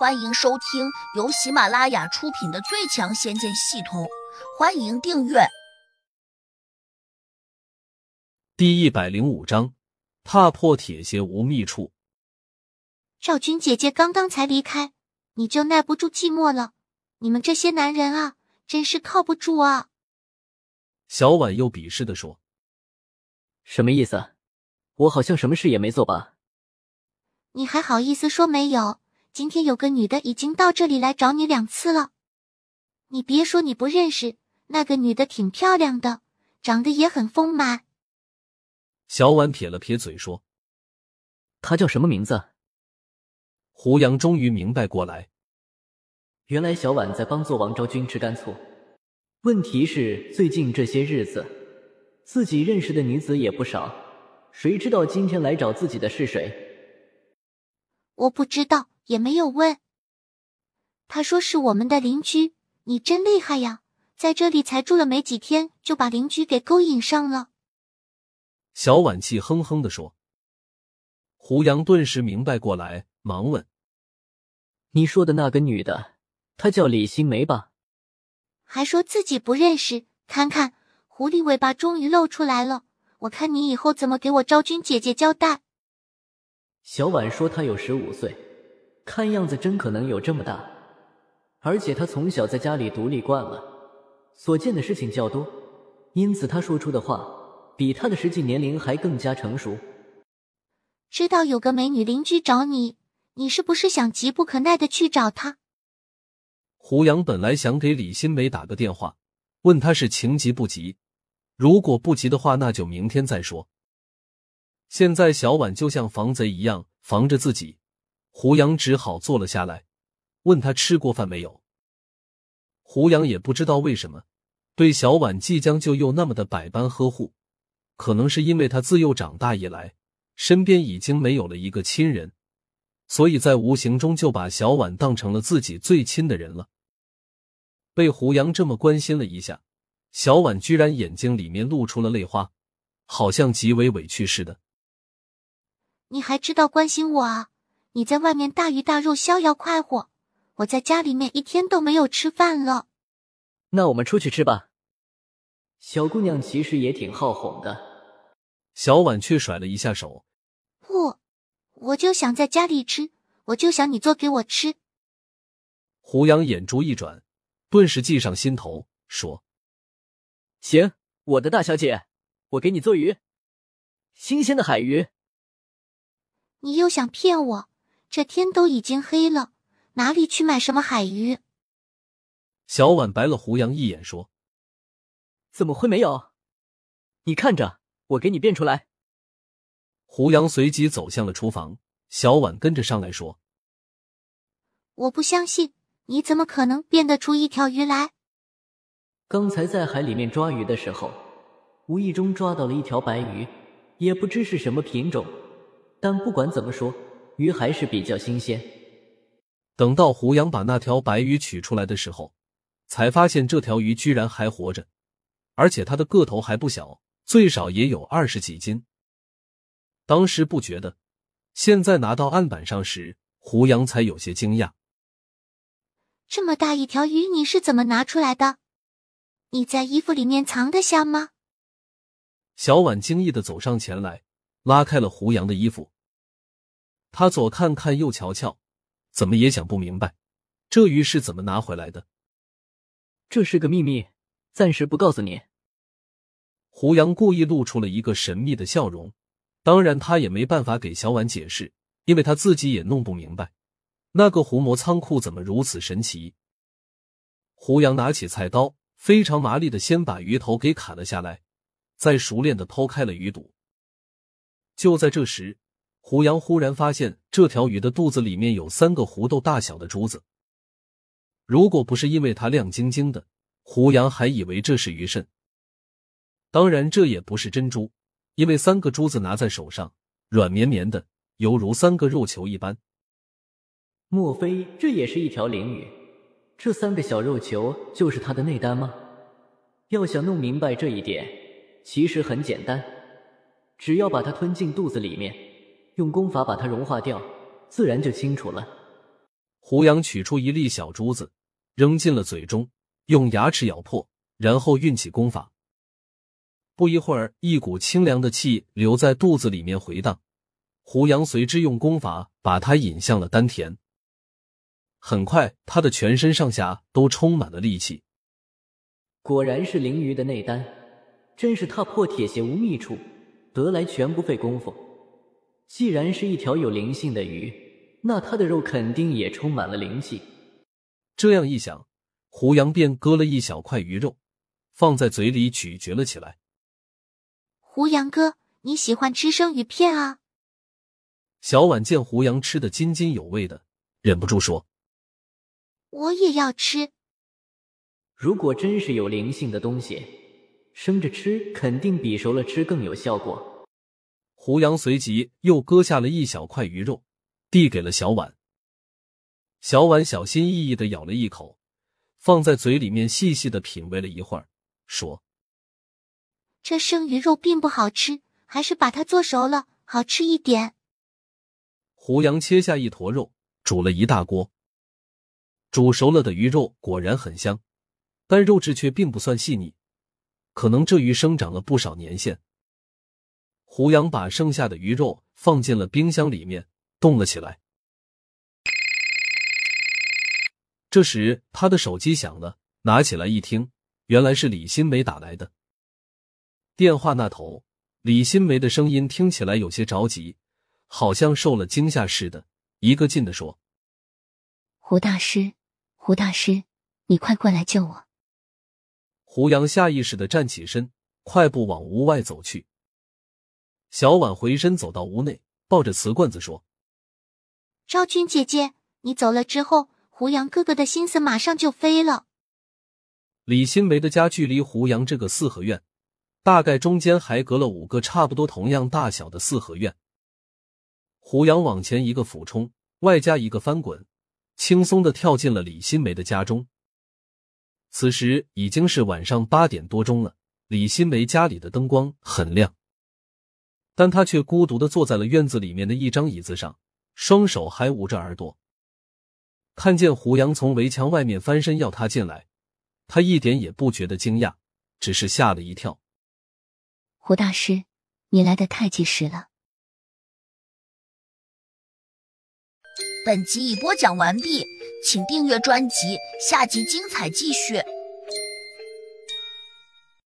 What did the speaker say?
欢迎收听由喜马拉雅出品的《最强仙剑系统》，欢迎订阅。第一百零五章，踏破铁鞋无觅处。赵军姐姐刚刚才离开，你就耐不住寂寞了。你们这些男人啊，真是靠不住啊！小婉又鄙视的说：“什么意思？我好像什么事也没做吧？你还好意思说没有？”今天有个女的已经到这里来找你两次了，你别说你不认识，那个女的挺漂亮的，长得也很丰满。小婉撇了撇嘴说：“她叫什么名字？”胡杨终于明白过来，原来小婉在帮做王昭君吃干醋。问题是最近这些日子，自己认识的女子也不少，谁知道今天来找自己的是谁？我不知道。也没有问，他说是我们的邻居。你真厉害呀，在这里才住了没几天，就把邻居给勾引上了。小婉气哼哼的说。胡杨顿时明白过来，忙问：“你说的那个女的，她叫李新梅吧？”还说自己不认识，看看狐狸尾巴终于露出来了。我看你以后怎么给我昭君姐姐交代。小婉说她有十五岁。看样子真可能有这么大，而且他从小在家里独立惯了，所见的事情较多，因此他说出的话比他的实际年龄还更加成熟。知道有个美女邻居找你，你是不是想急不可耐的去找她？胡杨本来想给李新梅打个电话，问她是情急不急，如果不急的话，那就明天再说。现在小婉就像防贼一样防着自己。胡杨只好坐了下来，问他吃过饭没有。胡杨也不知道为什么对小婉即将就又那么的百般呵护，可能是因为他自幼长大以来身边已经没有了一个亲人，所以在无形中就把小婉当成了自己最亲的人了。被胡杨这么关心了一下，小婉居然眼睛里面露出了泪花，好像极为委屈似的。你还知道关心我啊？你在外面大鱼大肉，逍遥快活，我在家里面一天都没有吃饭了。那我们出去吃吧。小姑娘其实也挺好哄的，小婉却甩了一下手。不，我就想在家里吃，我就想你做给我吃。胡杨眼珠一转，顿时计上心头，说：“行，我的大小姐，我给你做鱼，新鲜的海鱼。”你又想骗我？这天都已经黑了，哪里去买什么海鱼？小婉白了胡杨一眼，说：“怎么会没有？你看着，我给你变出来。”胡杨随即走向了厨房，小婉跟着上来说：“我不相信，你怎么可能变得出一条鱼来？”刚才在海里面抓鱼的时候，无意中抓到了一条白鱼，也不知是什么品种，但不管怎么说。鱼还是比较新鲜。等到胡杨把那条白鱼取出来的时候，才发现这条鱼居然还活着，而且它的个头还不小，最少也有二十几斤。当时不觉得，现在拿到案板上时，胡杨才有些惊讶。这么大一条鱼，你是怎么拿出来的？你在衣服里面藏得下吗？小婉惊异的走上前来，拉开了胡杨的衣服。他左看看右瞧瞧，怎么也想不明白，这鱼是怎么拿回来的。这是个秘密，暂时不告诉你。胡杨故意露出了一个神秘的笑容，当然他也没办法给小婉解释，因为他自己也弄不明白，那个胡魔仓库怎么如此神奇。胡杨拿起菜刀，非常麻利的先把鱼头给砍了下来，再熟练的剖开了鱼肚。就在这时。胡杨忽然发现，这条鱼的肚子里面有三个胡豆大小的珠子。如果不是因为它亮晶晶的，胡杨还以为这是鱼肾。当然，这也不是珍珠，因为三个珠子拿在手上，软绵绵的，犹如三个肉球一般。莫非这也是一条鲢鱼？这三个小肉球就是它的内丹吗？要想弄明白这一点，其实很简单，只要把它吞进肚子里面。用功法把它融化掉，自然就清楚了。胡杨取出一粒小珠子，扔进了嘴中，用牙齿咬破，然后运起功法。不一会儿，一股清凉的气留在肚子里面回荡。胡杨随之用功法把它引向了丹田。很快，他的全身上下都充满了力气。果然是灵鱼的内丹，真是踏破铁鞋无觅处，得来全不费工夫。既然是一条有灵性的鱼，那它的肉肯定也充满了灵气。这样一想，胡杨便割了一小块鱼肉，放在嘴里咀嚼了起来。胡杨哥，你喜欢吃生鱼片啊？小婉见胡杨吃的津津有味的，忍不住说：“我也要吃。如果真是有灵性的东西，生着吃肯定比熟了吃更有效果。”胡杨随即又割下了一小块鱼肉，递给了小婉。小婉小心翼翼的咬了一口，放在嘴里面细细的品味了一会儿，说：“这生鱼肉并不好吃，还是把它做熟了好吃一点。”胡杨切下一坨肉，煮了一大锅。煮熟了的鱼肉果然很香，但肉质却并不算细腻，可能这鱼生长了不少年限。胡杨把剩下的鱼肉放进了冰箱里面，冻了起来。这时，他的手机响了，拿起来一听，原来是李新梅打来的。电话那头，李新梅的声音听起来有些着急，好像受了惊吓似的，一个劲的说：“胡大师，胡大师，你快过来救我！”胡杨下意识的站起身，快步往屋外走去。小婉回身走到屋内，抱着瓷罐子说：“昭君姐姐，你走了之后，胡杨哥哥的心思马上就飞了。”李新梅的家距离胡杨这个四合院，大概中间还隔了五个差不多同样大小的四合院。胡杨往前一个俯冲，外加一个翻滚，轻松的跳进了李新梅的家中。此时已经是晚上八点多钟了，李新梅家里的灯光很亮。但他却孤独的坐在了院子里面的一张椅子上，双手还捂着耳朵。看见胡杨从围墙外面翻身要他进来，他一点也不觉得惊讶，只是吓了一跳。胡大师，你来的太及时了。本集已播讲完毕，请订阅专辑，下集精彩继续。